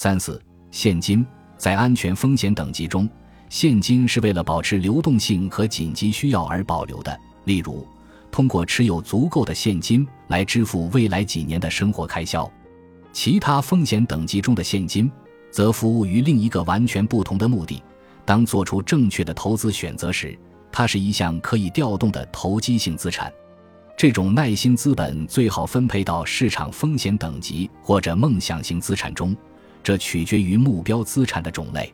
三四，现金在安全风险等级中，现金是为了保持流动性和紧急需要而保留的，例如通过持有足够的现金来支付未来几年的生活开销。其他风险等级中的现金，则服务于另一个完全不同的目的。当做出正确的投资选择时，它是一项可以调动的投机性资产。这种耐心资本最好分配到市场风险等级或者梦想型资产中，这取决于目标资产的种类。